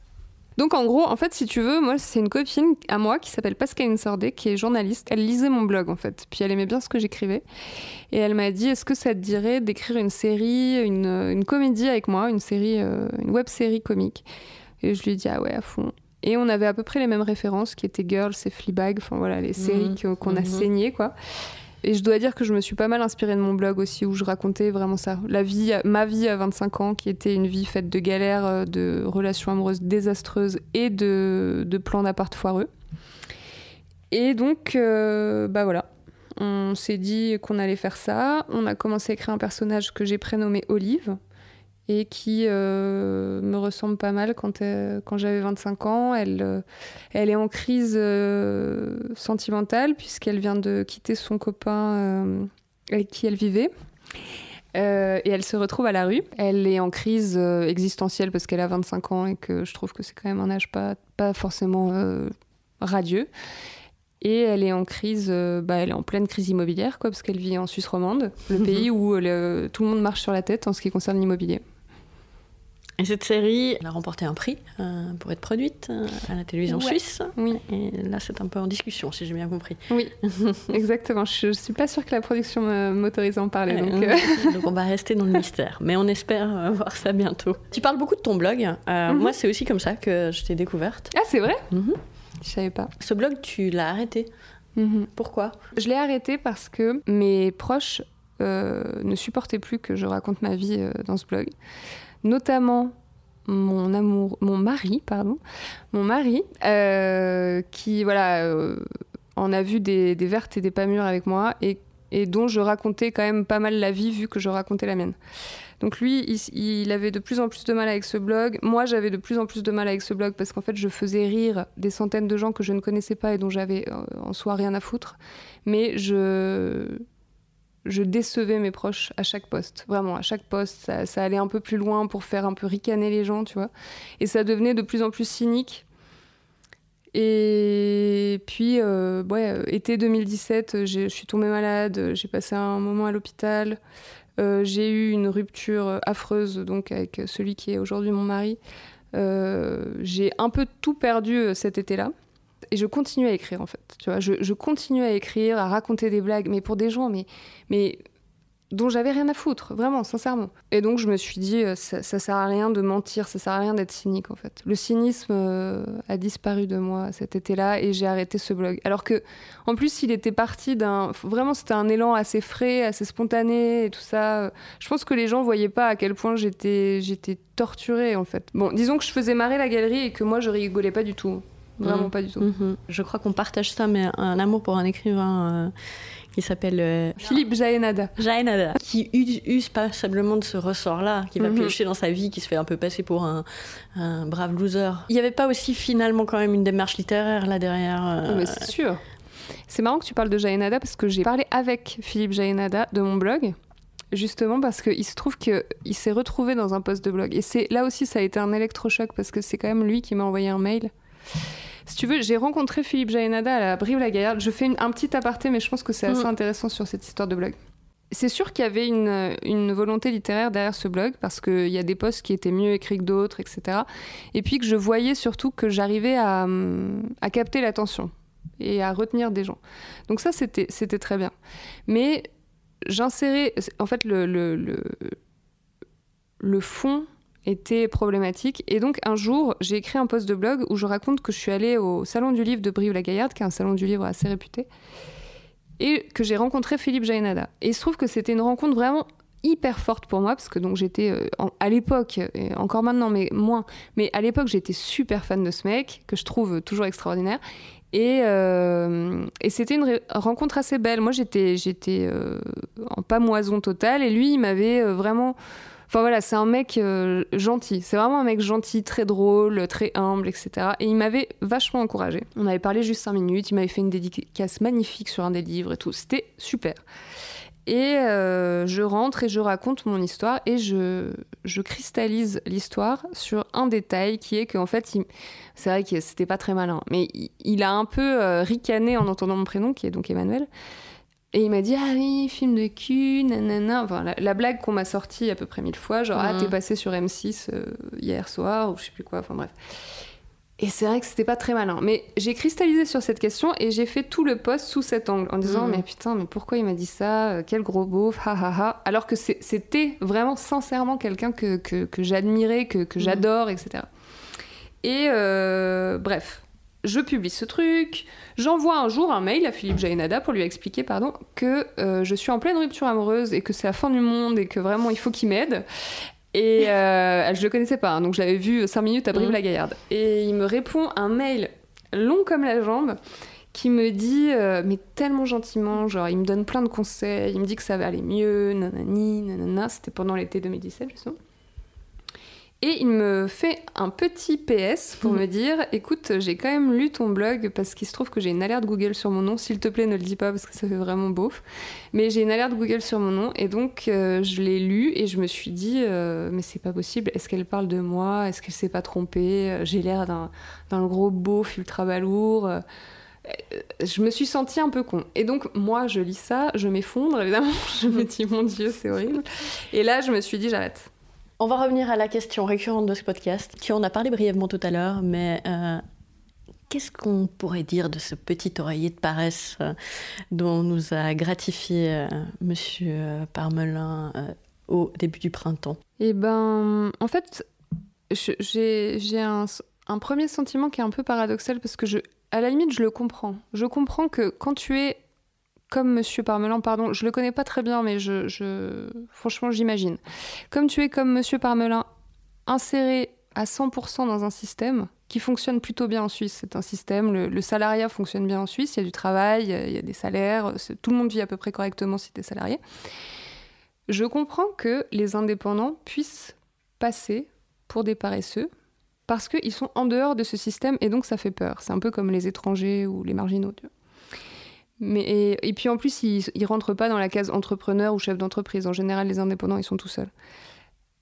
Donc en gros, en fait, si tu veux, moi, c'est une copine à moi qui s'appelle Pascaline Sordet, qui est journaliste. Elle lisait mon blog, en fait. Puis elle aimait bien ce que j'écrivais. Et elle m'a dit, est-ce que ça te dirait d'écrire une série, une, comédie avec moi, une série, euh, une web série comique? Et je lui ai dit, ah ouais, à fond. Et on avait à peu près les mêmes références, qui étaient Girls et Fleabag, enfin voilà, les séries mmh. qu'on a mmh. saignées, quoi. Et je dois dire que je me suis pas mal inspirée de mon blog aussi, où je racontais vraiment ça. La vie, ma vie à 25 ans, qui était une vie faite de galères, euh, de relations amoureuses désastreuses et de, plans d'appart foireux. Et donc, euh, bah voilà, on s'est dit qu'on allait faire ça. On a commencé à écrire un personnage que j'ai prénommé Olive, et qui euh, me ressemble pas mal quand, euh, quand j'avais 25 ans. Elle, euh, elle est en crise sentimentale puisqu'elle vient de quitter son copain avec qui elle vivait. et elle se retrouve à la rue. Elle est en crise existentielle parce qu'elle a 25 ans et que je trouve que c'est quand même un âge pas, pas forcément radieux. Et elle est en crise, bah, elle est en pleine crise immobilière, quoi, parce qu'elle vit en Suisse romande, le pays où tout le monde marche sur la tête en ce qui concerne l'immobilier. Et cette série, elle a remporté un prix euh, pour être produite euh, à la télévision suisse. Oui. Et là, c'est un peu en discussion, si j'ai bien compris. Oui, [LAUGHS] exactement. Je ne suis pas sûre que la production m'autorise à en parler. donc, euh. [LAUGHS] donc, on va rester dans le mystère. Mais on espère voir ça bientôt. Tu parles beaucoup de ton blog. Mhm. Moi, c'est aussi comme ça que je t'ai découverte. Ah, c'est vrai? Mm Je savais pas. Ce blog, tu l'as arrêté. Mhm. Pourquoi? Je l'ai arrêté parce que mes proches ne supportaient plus que je raconte ma vie dans ce blog notamment mon amour, mon mari, pardon, mon mari, euh, qui voilà, euh, en a vu des, vertes et des pas mûres avec moi et, dont je racontais quand même pas mal la vie vu que je racontais la mienne. Donc lui, il, avait de plus en plus de mal avec ce blog. Moi, j'avais de plus en plus de mal avec ce blog parce qu'en fait, je faisais rire des centaines de gens que je ne connaissais pas et dont j'avais euh, en soi rien à foutre. Mais je, je décevais mes proches à chaque poste. Vraiment, à chaque poste, ça, allait un peu plus loin pour faire un peu ricaner les gens, tu vois. Et ça devenait de plus en plus cynique. Et puis, euh, ouais, euh, été 2017, je suis tombée malade, j'ai passé un moment à l'hôpital. Euh, j'ai eu une rupture affreuse donc avec celui qui est aujourd'hui mon mari. j'ai un peu tout perdu cet été-là et je continue à écrire en fait. Tu vois, je, je, continue à écrire, à raconter des blagues, mais pour des gens, mais, mais dont j'avais rien à foutre, vraiment, sincèrement. Et donc je me suis dit, euh, ça, ça sert à rien de mentir, ça sert à rien d'être cynique en fait. Le cynisme euh, a disparu de moi cet été-là et j'ai arrêté ce blog. Alors que, en plus, il était parti d'un, vraiment, c'était un élan assez frais, assez spontané et tout ça. Je pense que les gens voyaient pas à quel point j'étais, j'étais torturée en fait. Bon, disons que je faisais marrer la galerie et que moi je rigolais pas du tout. Vraiment Mhm. pas du tout. Mhm. Je crois qu'on partage ça, mais un amour pour un écrivain euh, qui s'appelle euh, Philippe Jaénada. Jaénada, qui use, use passablement de ce ressort-là, qui va Mhm. piocher dans sa vie, qui se fait un peu passer pour un, un brave loser. Il n'y avait pas aussi finalement quand même une démarche littéraire là derrière euh, Ah, mais c'est sûr. C'est marrant que tu parles de Jaénada parce que j'ai parlé avec Philippe Jaénada de mon blog. Justement parce qu'il se trouve qu'il s'est retrouvé dans un post de blog. Et c'est là aussi, ça a été un électrochoc parce que c'est quand même lui qui m'a envoyé un mail. Si tu veux, j'ai rencontré Philippe Jaénada à la Brive-la-Gaillarde. Je fais une- un petit aparté, mais je pense que c'est assez Mhm. intéressant sur cette histoire de blog. C'est sûr qu'il y avait une, une volonté littéraire derrière ce blog parce qu'il y a des posts qui étaient mieux écrits que d'autres, etc. Et puis que je voyais surtout que j'arrivais à, hum, à capter l'attention et à retenir des gens. Donc ça, c'était c'était très bien. Mais j'insérais... En fait, le, le, le, le fond était problématique. Et donc un jour, j'ai écrit un post de blog où je raconte que je suis allée au Salon du Livre de Brive-la-Gaillarde, qui est un salon du livre assez réputé, et que j'ai rencontré Philippe Jaénada. Et il se trouve que c'était une rencontre vraiment hyper forte pour moi parce que donc j'étais euh, à l'époque encore maintenant mais moins mais à l'époque j'étais super fan de ce mec que je trouve toujours extraordinaire et, euh, et c'était une rencontre assez belle moi j'étais euh, en pamoison totale et lui il m'avait vraiment enfin voilà c'est un mec euh, gentil. C'est vraiment un mec gentil très drôle très humble etc et il m'avait vachement encouragé. On avait parlé juste cinq minutes. Il m'avait fait une dédicace magnifique sur un des livres et tout. C'était super. Et euh, je rentre et je raconte mon histoire et je, je cristallise l'histoire sur un détail qui est qu'en fait, c'est vrai que c'était pas très malin, mais il, il a un peu euh, ricané en entendant mon prénom, qui est donc Emmanuel. Et il m'a dit Ah oui, film de cul, nanana. Enfin, la, la blague qu'on m'a sortie à peu près mille fois, genre Ah, Mhm. t'es passé sur M6 euh, hier soir, ou je sais plus quoi, enfin bref. Et c'est vrai que c'était pas très malin. Mais j'ai cristallisé sur cette question et j'ai fait tout le post sous cet angle en disant Mhm. Mais putain, mais pourquoi il m'a dit ça Euh, Quel gros beauf, ha ha ha. Alors que c'était vraiment sincèrement quelqu'un que, que, que j'admirais, que, que Mhm. j'adore, etc. Et euh, bref, je publie ce truc. J'envoie un jour un mail à Philippe Jaénada pour lui expliquer pardon, que euh, je suis en pleine rupture amoureuse et que c'est la fin du monde et que vraiment il faut qu'il m'aide. Et [LAUGHS] euh, je le connaissais pas, hein, donc je l'avais vu 5 minutes à Brive-la-Gaillarde. Et il me répond un mail long comme la jambe qui me dit, euh, mais tellement gentiment, genre il me donne plein de conseils, il me dit que ça va aller mieux, nanani, nanana. C'était pendant l'été 2017 justement. Et il me fait un petit PS pour Mhm. me dire écoute, j'ai quand même lu ton blog parce qu'il se trouve que j'ai une alerte Google sur mon nom. S'il te plaît, ne le dis pas parce que ça fait vraiment beauf. Mais j'ai une alerte Google sur mon nom et donc euh, je l'ai lu et je me suis dit euh, mais c'est pas possible. Est-ce qu'elle parle de moi? Est-ce qu'elle s'est pas trompée? Euh, J'ai l'air d'un d'un gros beauf ultra balourd. Je me suis sentie un peu con. Et donc, moi, je lis ça, je m'effondre, [LAUGHS] évidemment. Je me dis, mon Dieu, c'est horrible. Et là, je me suis dit, j'arrête. On va revenir à la question récurrente de ce podcast. Tu en as parlé brièvement tout à l'heure, mais euh, qu'est-ce qu'on pourrait dire de ce petit oreiller de paresse euh, dont nous a gratifié euh, Monsieur euh, Parmelin au début du printemps? Et ben, en fait, j'ai un, premier sentiment qui est un peu paradoxal parce que, à la limite, je le comprends. Je comprends que quand tu es comme Monsieur Parmelin, pardon, je le connais pas très bien, mais je, franchement, j'imagine. Comme tu es comme Monsieur Parmelin, inséré à 100% dans un système qui fonctionne plutôt bien en Suisse. C'est un système, le, salariat fonctionne bien en Suisse, il y a du travail, il y a des salaires, tout le monde vit à peu près correctement si tu es salarié. Je comprends que les indépendants puissent passer pour des paresseux parce qu'ils sont en dehors de ce système et donc ça fait peur. C'est un peu comme les étrangers ou les marginaux. Mais, et, puis en plus, ils, ils rentrent pas dans la case entrepreneur ou chef d'entreprise. En général, les indépendants, ils sont tout seuls.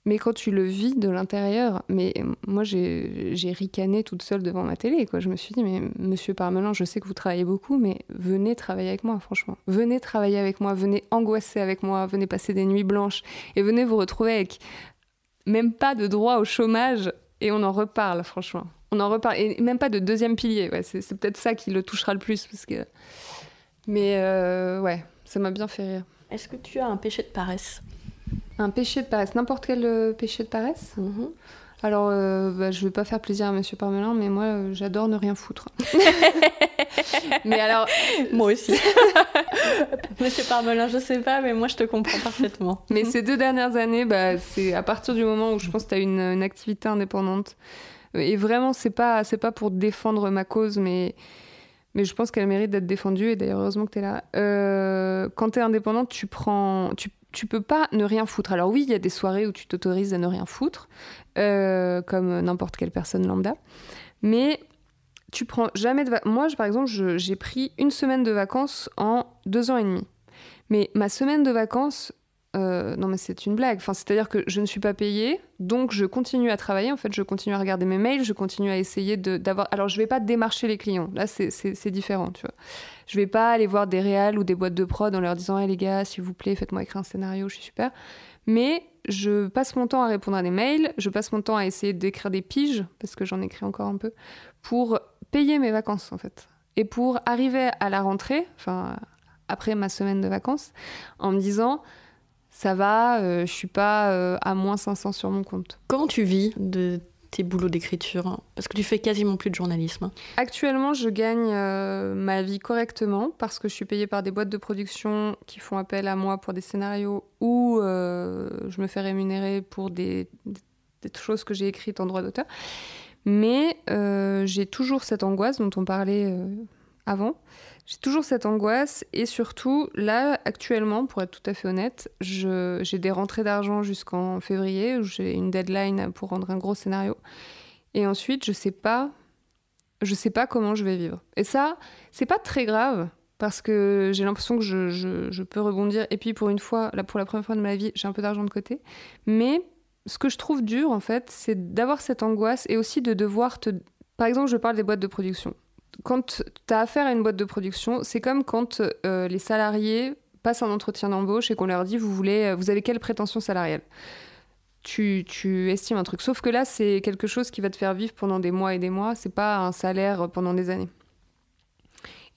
Mais quand tu le vis de l'intérieur, mais moi j'ai ricané toute seule devant ma télé. Quoi. Je me suis dit, mais monsieur Parmelin, je sais que vous travaillez beaucoup, mais venez travailler avec moi, franchement. Venez travailler avec moi, venez angoisser avec moi, venez passer des nuits blanches et venez vous retrouver avec même pas de droit au chômage et on en reparle, franchement. On en reparle. Et même pas de deuxième pilier. Ouais, c'est peut-être ça qui le touchera le plus. Parce que... Mais euh, ouais, ça m'a bien fait rire. Est-ce que tu as un péché de paresse? Un péché de paresse, n'importe quel euh, péché de paresse? Mhm. Alors, euh, bah, je vais pas faire plaisir à Monsieur Parmelin, mais moi, euh, j'adore ne rien foutre. [LAUGHS] mais alors, Moi aussi. [LAUGHS] Monsieur Parmelin, je sais pas, mais moi je te comprends parfaitement. [LAUGHS] mais ces deux dernières années, bah, c'est à partir du moment où je pense que tu as une, une activité indépendante. Et vraiment, c'est pas, c'est pas pour défendre ma cause, mais, mais je pense qu'elle mérite d'être défendue. Et d'ailleurs, heureusement que tu es là. Euh, quand tu es indépendante, tu prends. Tu, tu peux pas ne rien foutre. Alors oui, il y a des soirées où tu t'autorises à ne rien foutre, euh, comme n'importe quelle personne lambda. Mais tu prends jamais de. Moi, je- par exemple, j'ai pris une semaine de vacances en deux ans et demi. Mais ma semaine de vacances, euh, non mais c'est une blague. Enfin, c'est-à-dire que je ne suis pas payée, donc je continue à travailler. En fait, je continue à regarder mes mails, je continue à essayer d'avoir. Alors, je vais pas démarcher les clients. Là, c'est- différent, tu vois. Je vais pas aller voir des réals ou des boîtes de prod en leur disant, hey, les gars, s'il vous plaît, faites-moi écrire un scénario, je suis super. Mais je passe mon temps à répondre à des mails, je passe mon temps à essayer d'écrire des piges, parce que j'en écris encore un peu, pour payer mes vacances, en fait. Et pour arriver à la rentrée, enfin, après ma semaine de vacances, en me disant, ça va, euh, je suis pas euh, à moins 500 sur mon compte. Comment tu vis de tes boulots d'écriture? Parce que tu fais quasiment plus de journalisme. Actuellement, je gagne euh, ma vie correctement parce que je suis payée par des boîtes de production qui font appel à moi pour des scénarios ou euh, je me fais rémunérer pour des, des choses que j'ai écrites en droit d'auteur. Mais j'ai toujours cette angoisse dont on parlait avant. J'ai toujours cette angoisse et surtout, là, actuellement, pour être tout à fait honnête, j'ai des rentrées d'argent jusqu'en février où j'ai une deadline pour rendre un gros scénario. Et ensuite, je sais pas je sais pas comment je vais vivre. Et ça, c'est pas très grave parce que j'ai l'impression que je peux rebondir. Et puis pour une fois, là, pour la première fois de ma vie, j'ai un peu d'argent de côté. Mais ce que je trouve dur, en fait, c'est d'avoir cette angoisse et aussi de devoir te... Par exemple, je parle des boîtes de production. Quand tu as affaire à une boîte de production, c'est comme quand euh, les salariés passent un entretien d'embauche et qu'on leur dit, vous, voulez, vous avez quelle prétention salariale? Tu, tu estimes un truc. Sauf que là, c'est quelque chose qui va te faire vivre pendant des mois et des mois. C'est pas un salaire pendant des années.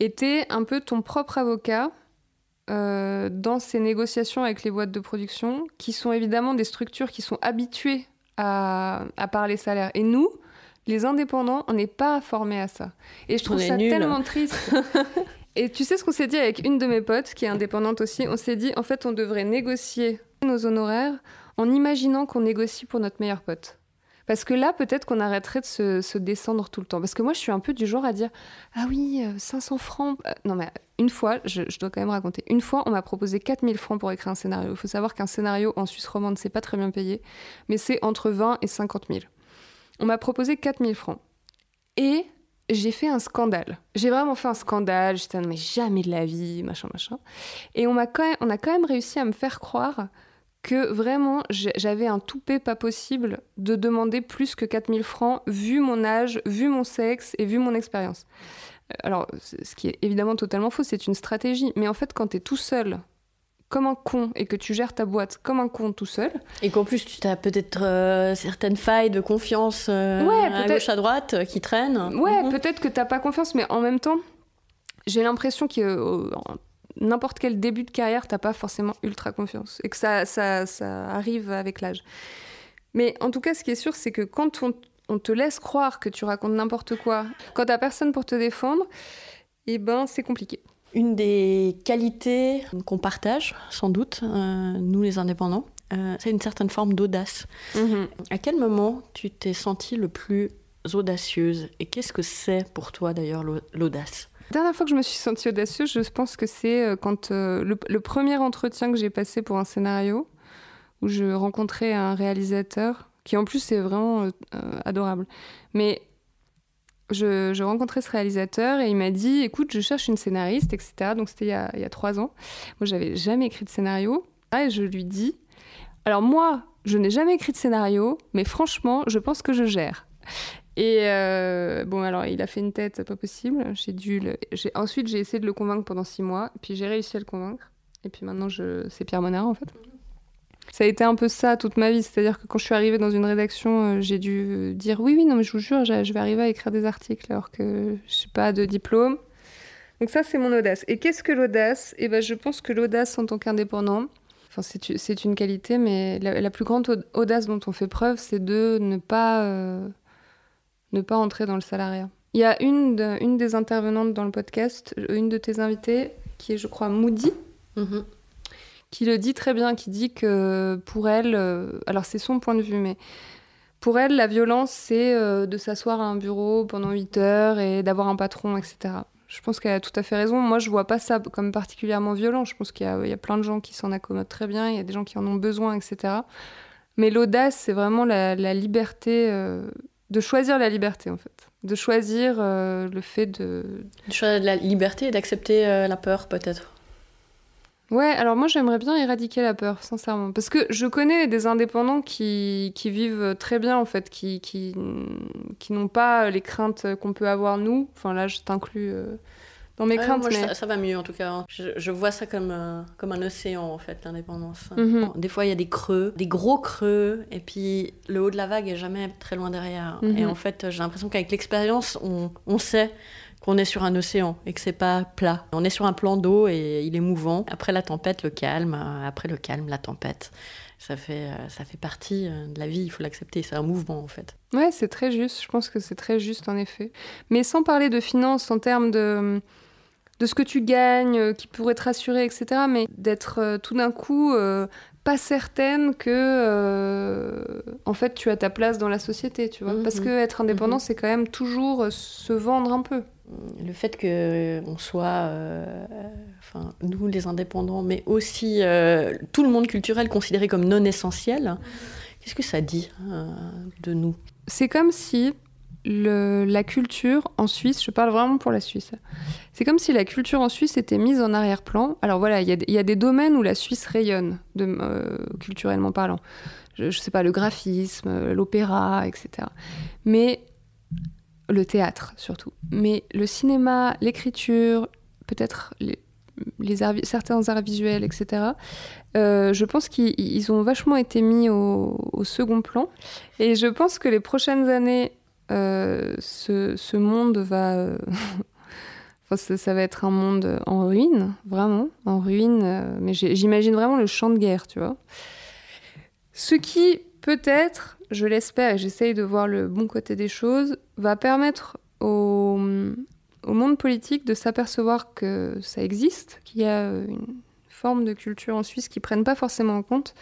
Et t'es un peu ton propre avocat euh, dans ces négociations avec les boîtes de production, qui sont évidemment des structures qui sont habituées à, à parler salaire. Et nous, les indépendants, on n'est pas formés à ça. Et je trouve ça tellement triste. [LAUGHS] Et tu sais ce qu'on s'est dit avec une de mes potes, qui est indépendante aussi? On s'est dit, en fait, on devrait négocier nos honoraires en imaginant qu'on négocie pour notre meilleur pote. Parce que là, peut-être qu'on arrêterait de se, se descendre tout le temps. Parce que moi, je suis un peu du genre à dire Ah oui, euh, 500 francs. Euh, Non, mais une fois, je, je dois quand même raconter. Une fois, on m'a proposé 4000 francs pour écrire un scénario. Il faut savoir qu'un scénario en Suisse romande, c'est pas très bien payé, mais c'est entre 20 et 50 000. On m'a proposé 4000 francs. Et j'ai fait un scandale. J'ai vraiment fait un scandale. J'étais mais jamais de la vie, machin, machin. Et on, a quand même réussi à me faire croire que vraiment j'avais un toupet pas possible de demander plus que 4000 francs vu mon âge, vu mon sexe et vu mon expérience. Euh, Alors, ce qui est évidemment totalement faux, c'est une stratégie. Mais en fait, quand tu es tout seul, comme un con, et que tu gères ta boîte comme un con tout seul, Et qu'en plus, tu as peut-être euh, certaines failles de confiance euh, Ouais, à gauche, à droite euh, qui traînent. Ouais, Mhm. peut-être que t'as pas confiance, mais en même temps, j'ai l'impression que n'importe quel début de carrière, t'as pas forcément ultra confiance et que ça, ça, ça arrive avec l'âge. Mais en tout cas, ce qui est sûr, c'est que quand on, on te laisse croire que tu racontes n'importe quoi, quand t'as personne pour te défendre, eh ben c'est compliqué. Une des qualités qu'on partage, sans doute, euh, nous les indépendants, euh, c'est une certaine forme d'audace. À quel moment tu t'es sentie le plus audacieuse Et qu'est-ce que c'est pour toi d'ailleurs l'au- l'audace? La dernière fois que je me suis sentie audacieuse, je pense que c'est euh, quand euh, le, le premier entretien que j'ai passé pour un scénario, où je rencontrais un réalisateur, qui en plus est vraiment adorable. Mais je, rencontrais ce réalisateur et il m'a dit, écoute, je cherche une scénariste, etc. Donc c'était il, y a- trois ans. Moi, j'avais jamais écrit de scénario. Et je lui dis, alors moi, je n'ai jamais écrit de scénario, mais franchement, je pense que je gère. Et euh, bon, alors il a fait une tête pas possible. J'ai dû le- Ensuite, j'ai essayé de le convaincre pendant six mois, puis j'ai réussi à le convaincre. Et puis maintenant, je... c'est Pierre Monard en fait. Ça a été un peu ça toute ma vie, c'est-à-dire que quand je suis arrivée dans une rédaction, euh, j'ai dû dire oui, oui, non, mais je vous jure, je vais arriver à écrire des articles alors que je n'ai pas de diplôme. Donc ça, c'est mon audace. Et qu'est-ce que l'audace? Eh ben, je pense que l'audace en tant qu'indépendant, enfin, c'est une qualité, mais la, plus grande audace dont on fait preuve, c'est de ne pas, euh, ne pas entrer dans le salariat. Il y a une, une des intervenantes dans le podcast, une de tes invitées, qui est, je crois, Moody, mm-hmm. Qui le dit très bien, qui dit que pour elle, euh, alors c'est son point de vue, mais pour elle, la violence, c'est euh, de s'asseoir à un bureau pendant 8 heures et d'avoir un patron, etc. Je pense qu'elle a tout à fait raison. Moi, je vois pas ça comme particulièrement violent. Je pense qu'il y, a plein de gens qui s'en accommodent très bien, il y a des gens qui en ont besoin, etc. Mais l'audace, c'est vraiment la, liberté, euh, de choisir la liberté, en fait. De choisir le fait de... De choisir la liberté et d'accepter la peur, peut-être. Ouais, alors moi j'aimerais bien éradiquer la peur, sincèrement. Parce que je connais des indépendants qui, qui vivent très bien, en fait, qui, qui, qui n'ont pas les craintes qu'on peut avoir nous. Enfin là, je t'inclus euh, dans mes craintes. mais... ça, va mieux en tout cas. Hein. Je, je vois ça comme, euh, comme un océan, en fait, l'indépendance. Mhm. Des fois, il y a des creux, des gros creux, et puis le haut de la vague est jamais très loin derrière. Mhm. Et en fait, j'ai l'impression qu'avec l'expérience, on, on sait qu'on est sur un océan et que c'est pas plat. On est sur un plan d'eau et il est mouvant. Après la tempête, le calme. Après le calme, la tempête. Ça fait, euh, ça fait partie euh, de la vie, il faut l'accepter. C'est un mouvement en fait. Ouais, c'est très juste. Je pense que c'est très juste en effet. Mais sans parler de finances en termes de de ce que tu gagnes, euh, qui pourrait te rassurer, etc. Mais d'être tout d'un coup pas certaine que en fait tu as ta place dans la société, tu vois. Parce mhm. que être indépendant, mhm. c'est quand même toujours se vendre un peu le fait qu'on soit, euh, enfin, nous les indépendants, mais aussi euh, tout le monde culturel considéré comme non essentiel, qu'est-ce que ça dit euh, de nous? C'est comme si la culture en Suisse, je parle vraiment pour la Suisse, c'est comme si la culture en Suisse était mise en arrière-plan. Alors voilà, il y, a des domaines où la Suisse rayonne, culturellement parlant. Je, ne sais pas, le graphisme, l'opéra, etc. Mais le théâtre surtout. Mais le cinéma, l'écriture, peut-être les, certains arts visuels, etc., euh, je pense qu'ils ont vachement été mis au, second plan. Et je pense que les prochaines années, euh, ce, monde va... Euh, [LAUGHS] ça, va être un monde en ruine, vraiment, en ruine. mais j'imagine vraiment le champ de guerre, tu vois. Ce qui, peut-être, je l'espère et j'essaye de voir le bon côté des choses, va permettre au, monde politique de s'apercevoir que ça existe, qu'il y a une forme de culture en Suisse qu'ils prennent pas forcément en compte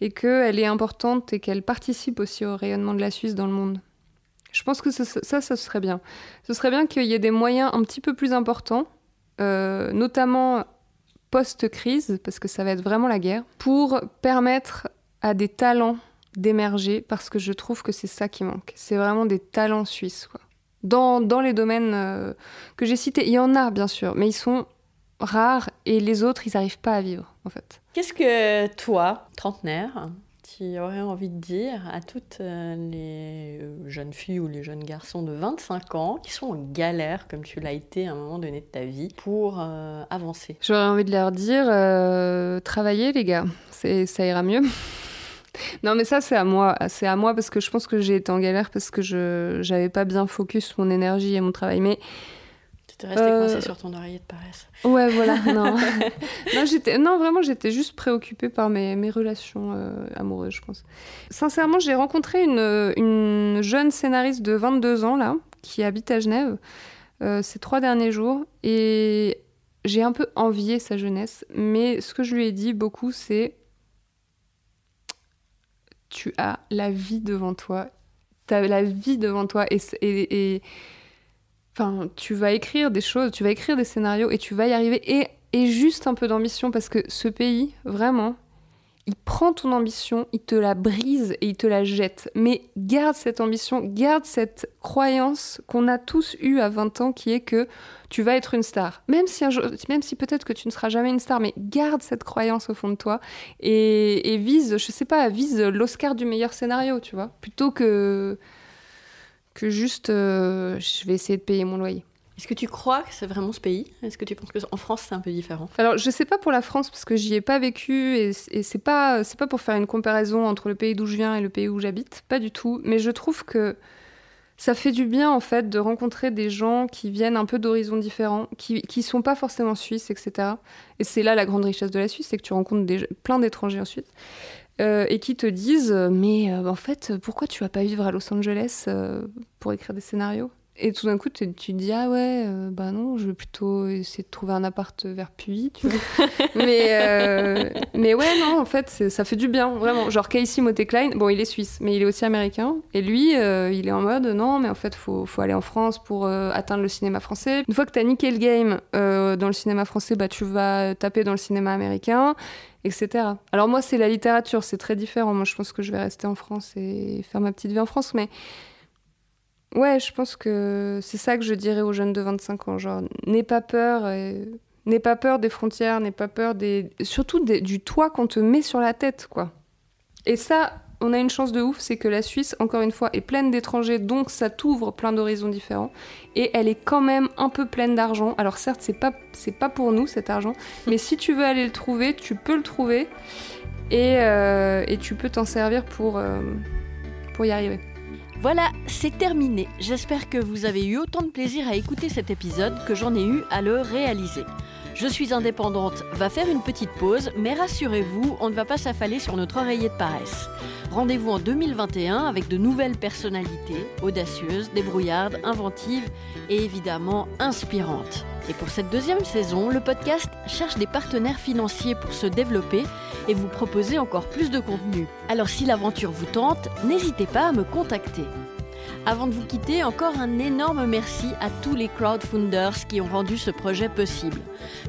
et qu'elle est importante et qu'elle participe aussi au rayonnement de la Suisse dans le monde. Je pense que ça, ça, serait bien. Ce serait bien qu'il y ait des moyens un petit peu plus importants, euh, notamment post-crise, parce que ça va être vraiment la guerre, pour permettre à des talents d'émerger parce que je trouve que c'est ça qui manque. C'est vraiment des talents suisses. Quoi. Dans, dans les domaines euh, que j'ai cités, il y en a bien sûr, mais ils sont rares et les autres, ils n'arrivent pas à vivre en fait. Qu'est-ce que toi, trentenaire, tu aurais envie de dire à toutes euh, les euh, jeunes filles ou les jeunes garçons de 25 ans qui sont en galère, comme tu l'as été à un moment donné de ta vie, pour avancer? J'aurais envie de leur dire, travaillez les gars, ça ira mieux. Non, mais ça, c'est à moi. C'est à moi parce que je pense que j'ai été en galère parce que je n'avais pas bien focus mon énergie et mon travail. Mais. Tu t'es resté coincé sur ton oreiller de paresse. Ouais, voilà. non. [LAUGHS] non, j'étais... non, vraiment, j'étais juste préoccupée par mes, mes relations euh, amoureuses, je pense. Sincèrement, j'ai rencontré une, une, jeune scénariste de 22 ans, là, qui habite à Genève euh, ces trois derniers jours. Et j'ai un peu envié sa jeunesse. Mais ce que je lui ai dit beaucoup, c'est tu as la vie devant toi. Tu as la vie devant toi et, enfin, tu vas écrire des choses, tu vas écrire des scénarios et tu vas y arriver. Et, et juste un peu d'ambition parce que ce pays, vraiment, il prend ton ambition, il te la brise et il te la jette. Mais garde cette ambition, garde cette croyance qu'on a tous eue à 20 ans qui est que tu vas être une star. Même si, si peut-être que tu ne seras jamais une star, mais garde cette croyance au fond de toi et, vise, je sais pas, vise l'Oscar du meilleur scénario, tu vois, plutôt que, que juste euh, je vais essayer de payer mon loyer. Est-ce que tu crois que c'est vraiment ce pays? Est-ce que tu penses qu'en France c'est un peu différent? Alors je sais pas pour la France parce que j'y ai pas vécu et, c'est pas c'est pas pour faire une comparaison entre le pays d'où je viens et le pays où j'habite, pas du tout. Mais je trouve que ça fait du bien en fait de rencontrer des gens qui viennent un peu d'horizons différents, qui qui sont pas forcément suisses, etc. Et c'est là la grande richesse de la Suisse, c'est que tu rencontres plein d'étrangers en Suisse. Euh, et qui te disent mais euh, en fait pourquoi tu vas pas vivre à Los Angeles euh, pour écrire des scénarios? Et tout d'un coup, tu te dis, ah ouais, euh, bah non, je vais plutôt essayer de trouver un appart vers Puy, tu vois. [LAUGHS] mais, euh, mais ouais, non, en fait, ça fait du bien, vraiment. Genre Casey Moteklein, bon, il est suisse, mais il est aussi américain. Et lui, euh, il est en mode, non, mais en fait, faut, faut aller en France pour atteindre le cinéma français. Une fois que tu as niqué le game dans le cinéma français, bah, tu vas taper dans le cinéma américain etc. Alors moi, c'est la littérature, c'est très différent. Moi, je pense que je vais rester en France et faire ma petite vie en France, mais Ouais, je pense que c'est ça que je dirais aux jeunes de 25 ans. Genre, n'aie pas peur. N'aie pas peur des frontières, n'aie pas peur des. Surtout du toit qu'on te met sur la tête, quoi. Et ça, on a une chance de ouf, c'est que la Suisse, encore une fois, est pleine d'étrangers, donc ça t'ouvre plein d'horizons différents. Et elle est quand même un peu pleine d'argent. Alors certes, c'est pas, c'est pas pour nous cet argent, [LAUGHS] mais si tu veux aller le trouver, tu peux le trouver. Et, euh, et tu peux t'en servir pour, euh, pour y arriver. Voilà, c'est terminé. J'espère que vous avez eu autant de plaisir à écouter cet épisode que j'en ai eu à le réaliser. Je suis indépendante va faire une petite pause, mais rassurez-vous, on ne va pas s'affaler sur notre oreiller de paresse. Rendez-vous en 2021 avec de nouvelles personnalités, audacieuses, débrouillardes, inventives et évidemment inspirantes. Et pour cette deuxième saison, le podcast cherche des partenaires financiers pour se développer et vous proposer encore plus de contenu. Alors si l'aventure vous tente, n'hésitez pas à me contacter. Avant de vous quitter, encore un énorme merci à tous les crowdfunders qui ont rendu ce projet possible.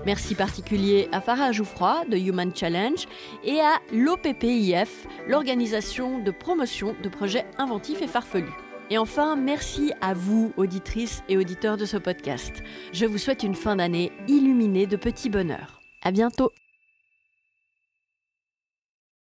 Merci particulier à Farah Jouffroy de Human Challenge et à l'OPPIF, l'organisation de promotion de projets inventifs et farfelus. Et enfin, merci à vous, auditrices et auditeurs de ce podcast. Je vous souhaite une fin d'année illuminée de petits bonheurs. À bientôt!